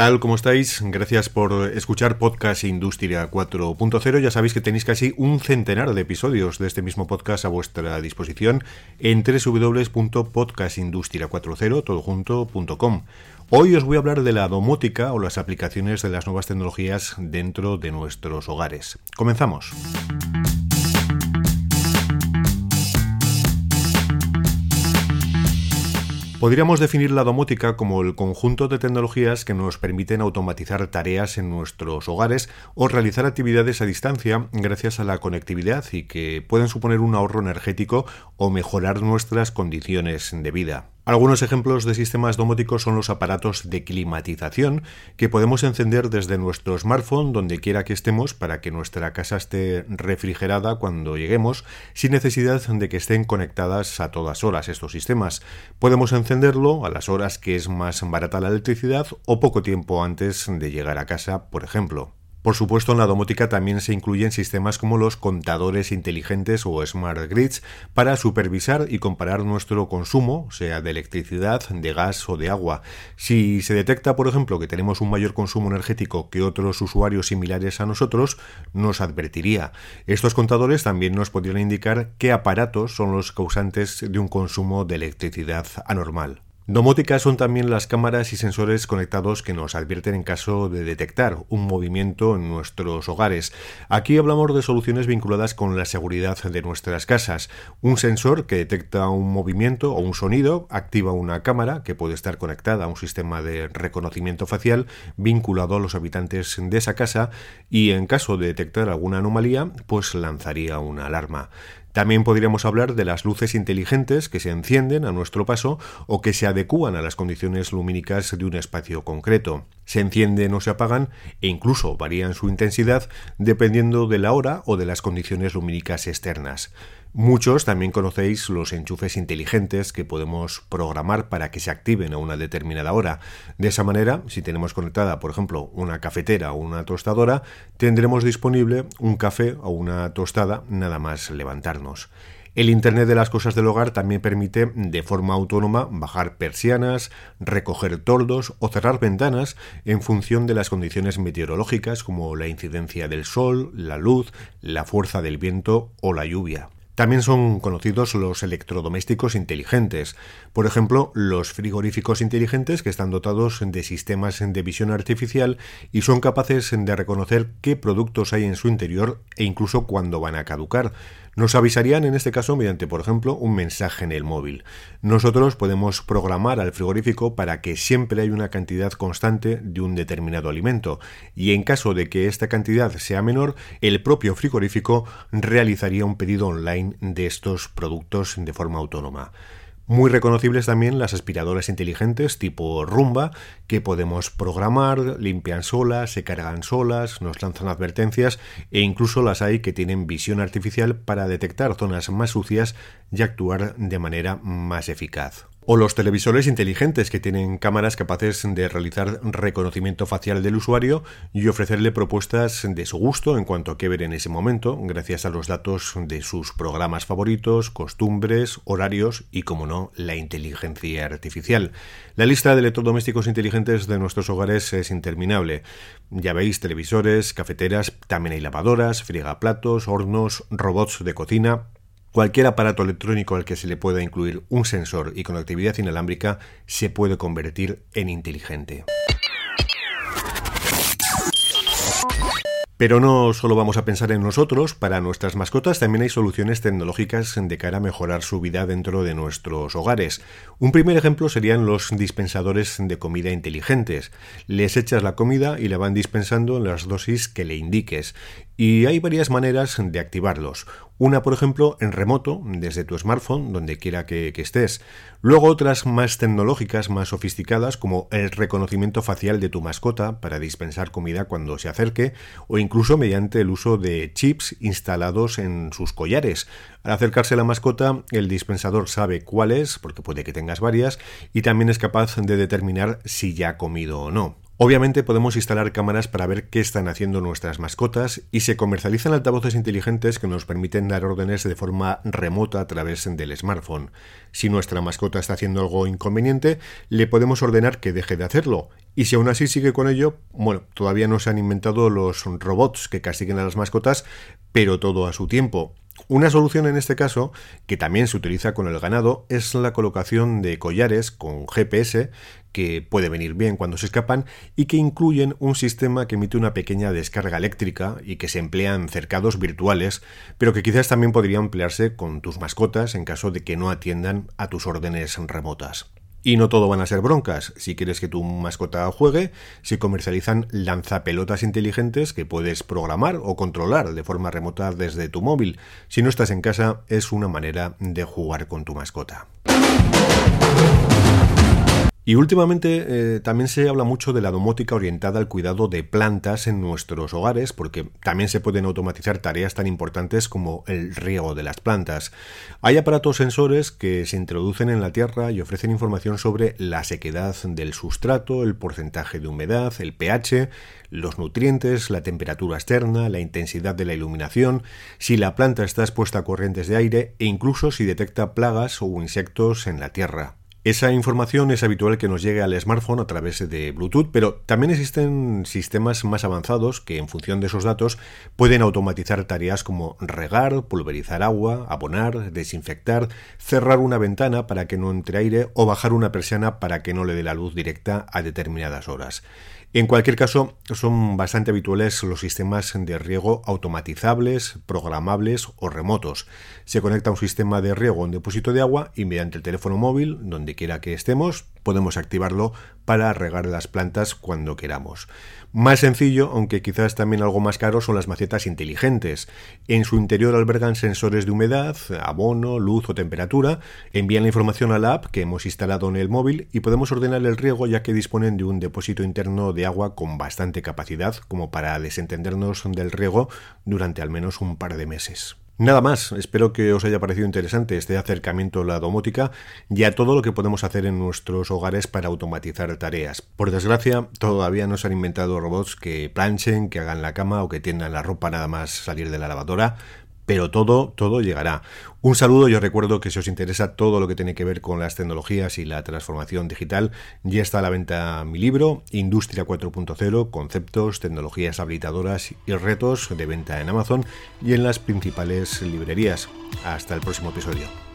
Tal? ¿Cómo estáis? Gracias por escuchar Podcast Industria 4.0. Ya sabéis que tenéis casi un centenar de episodios de este mismo podcast a vuestra disposición en www.podcastindustria40todojunto.com. Hoy os voy a hablar de la domótica o las aplicaciones de las nuevas tecnologías dentro de nuestros hogares. Comenzamos. Podríamos definir la domótica como el conjunto de tecnologías que nos permiten automatizar tareas en nuestros hogares o realizar actividades a distancia gracias a la conectividad y que pueden suponer un ahorro energético o mejorar nuestras condiciones de vida. Algunos ejemplos de sistemas domóticos son los aparatos de climatización que podemos encender desde nuestro smartphone donde quiera que estemos para que nuestra casa esté refrigerada cuando lleguemos sin necesidad de que estén conectadas a todas horas estos sistemas. Podemos encenderlo a las horas que es más barata la electricidad o poco tiempo antes de llegar a casa, por ejemplo. Por supuesto, en la domótica también se incluyen sistemas como los contadores inteligentes o smart grids para supervisar y comparar nuestro consumo, sea de electricidad, de gas o de agua. Si se detecta, por ejemplo, que tenemos un mayor consumo energético que otros usuarios similares a nosotros, nos advertiría. Estos contadores también nos podrían indicar qué aparatos son los causantes de un consumo de electricidad anormal. Domóticas son también las cámaras y sensores conectados que nos advierten en caso de detectar un movimiento en nuestros hogares. Aquí hablamos de soluciones vinculadas con la seguridad de nuestras casas. Un sensor que detecta un movimiento o un sonido activa una cámara que puede estar conectada a un sistema de reconocimiento facial vinculado a los habitantes de esa casa y en caso de detectar alguna anomalía pues lanzaría una alarma. También podríamos hablar de las luces inteligentes que se encienden a nuestro paso o que se adecúan a las condiciones lumínicas de un espacio concreto. Se encienden o se apagan e incluso varían su intensidad dependiendo de la hora o de las condiciones lumínicas externas. Muchos también conocéis los enchufes inteligentes que podemos programar para que se activen a una determinada hora. De esa manera, si tenemos conectada, por ejemplo, una cafetera o una tostadora, tendremos disponible un café o una tostada nada más levantarnos. El Internet de las Cosas del Hogar también permite de forma autónoma bajar persianas, recoger toldos o cerrar ventanas en función de las condiciones meteorológicas como la incidencia del sol, la luz, la fuerza del viento o la lluvia. También son conocidos los electrodomésticos inteligentes, por ejemplo, los frigoríficos inteligentes que están dotados de sistemas de visión artificial y son capaces de reconocer qué productos hay en su interior e incluso cuándo van a caducar. Nos avisarían en este caso mediante, por ejemplo, un mensaje en el móvil. Nosotros podemos programar al frigorífico para que siempre haya una cantidad constante de un determinado alimento y en caso de que esta cantidad sea menor, el propio frigorífico realizaría un pedido online de estos productos de forma autónoma. Muy reconocibles también las aspiradoras inteligentes tipo Rumba, que podemos programar, limpian solas, se cargan solas, nos lanzan advertencias e incluso las hay que tienen visión artificial para detectar zonas más sucias y actuar de manera más eficaz. O los televisores inteligentes que tienen cámaras capaces de realizar reconocimiento facial del usuario y ofrecerle propuestas de su gusto en cuanto a qué ver en ese momento, gracias a los datos de sus programas favoritos, costumbres, horarios y, como no, la inteligencia artificial. La lista de electrodomésticos inteligentes de nuestros hogares es interminable. Ya veis, televisores, cafeteras, también hay lavadoras, friegaplatos, hornos, robots de cocina, Cualquier aparato electrónico al que se le pueda incluir un sensor y conectividad inalámbrica se puede convertir en inteligente. Pero no solo vamos a pensar en nosotros, para nuestras mascotas también hay soluciones tecnológicas de cara a mejorar su vida dentro de nuestros hogares. Un primer ejemplo serían los dispensadores de comida inteligentes. Les echas la comida y la van dispensando en las dosis que le indiques. Y hay varias maneras de activarlos. Una, por ejemplo, en remoto, desde tu smartphone, donde quiera que, estés. Luego otras más tecnológicas, más sofisticadas, como el reconocimiento facial de tu mascota para dispensar comida cuando se acerque, o incluso mediante el uso de chips instalados en sus collares. Al acercarse a la mascota, el dispensador sabe cuál es, porque puede que tengas varias, y también es capaz de determinar si ya ha comido o no. Obviamente podemos instalar cámaras para ver qué están haciendo nuestras mascotas y se comercializan altavoces inteligentes que nos permiten dar órdenes de forma remota a través del smartphone. Si nuestra mascota está haciendo algo inconveniente, le podemos ordenar que deje de hacerlo. Y si aún así sigue con ello, bueno, todavía no se han inventado los robots que castiguen a las mascotas, pero todo a su tiempo. Una solución en este caso, que también se utiliza con el ganado, es la colocación de collares con GPS que puede venir bien cuando se escapan y que incluyen un sistema que emite una pequeña descarga eléctrica y que se emplea en cercados virtuales, pero que quizás también podría emplearse con tus mascotas en caso de que no atiendan a tus órdenes remotas. Y no todo van a ser broncas. Si quieres que tu mascota juegue, se comercializan lanzapelotas inteligentes que puedes programar o controlar de forma remota desde tu móvil. Si no estás en casa, es una manera de jugar con tu mascota. Y últimamente eh, también se habla mucho de la domótica orientada al cuidado de plantas en nuestros hogares, porque también se pueden automatizar tareas tan importantes como el riego de las plantas. Hay aparatos sensores que se introducen en la tierra y ofrecen información sobre la sequedad del sustrato, el porcentaje de humedad, el pH, los nutrientes, la temperatura externa, la intensidad de la iluminación, si la planta está expuesta a corrientes de aire e incluso si detecta plagas o insectos en la tierra. Esa información es habitual que nos llegue al smartphone a través de Bluetooth, pero también existen sistemas más avanzados que en función de esos datos pueden automatizar tareas como regar, pulverizar agua, abonar, desinfectar, cerrar una ventana para que no entre aire o bajar una persiana para que no le dé la luz directa a determinadas horas. En cualquier caso, son bastante habituales los sistemas de riego automatizables, programables o remotos. Se conecta un sistema de riego a un depósito de agua y mediante el teléfono móvil, donde quiera que estemos, podemos activarlo para regar las plantas cuando queramos. Más sencillo, aunque quizás también algo más caro, son las macetas inteligentes. En su interior albergan sensores de humedad, abono, luz o temperatura, envían la información a la app que hemos instalado en el móvil y podemos ordenar el riego ya que disponen de un depósito interno de agua con bastante capacidad como para desentendernos del riego durante al menos un par de meses. Nada más, espero que os haya parecido interesante este acercamiento a la domótica y a todo lo que podemos hacer en nuestros hogares para automatizar tareas. Por desgracia, todavía no se han inventado robots que planchen, que hagan la cama o que tiendan la ropa nada más salir de la lavadora, pero todo, todo llegará. Un saludo, yo recuerdo que si os interesa todo lo que tiene que ver con las tecnologías y la transformación digital, ya está a la venta mi libro, Industria 4.0, conceptos, tecnologías habilitadoras y retos de venta en Amazon y en las principales librerías. Hasta el próximo episodio.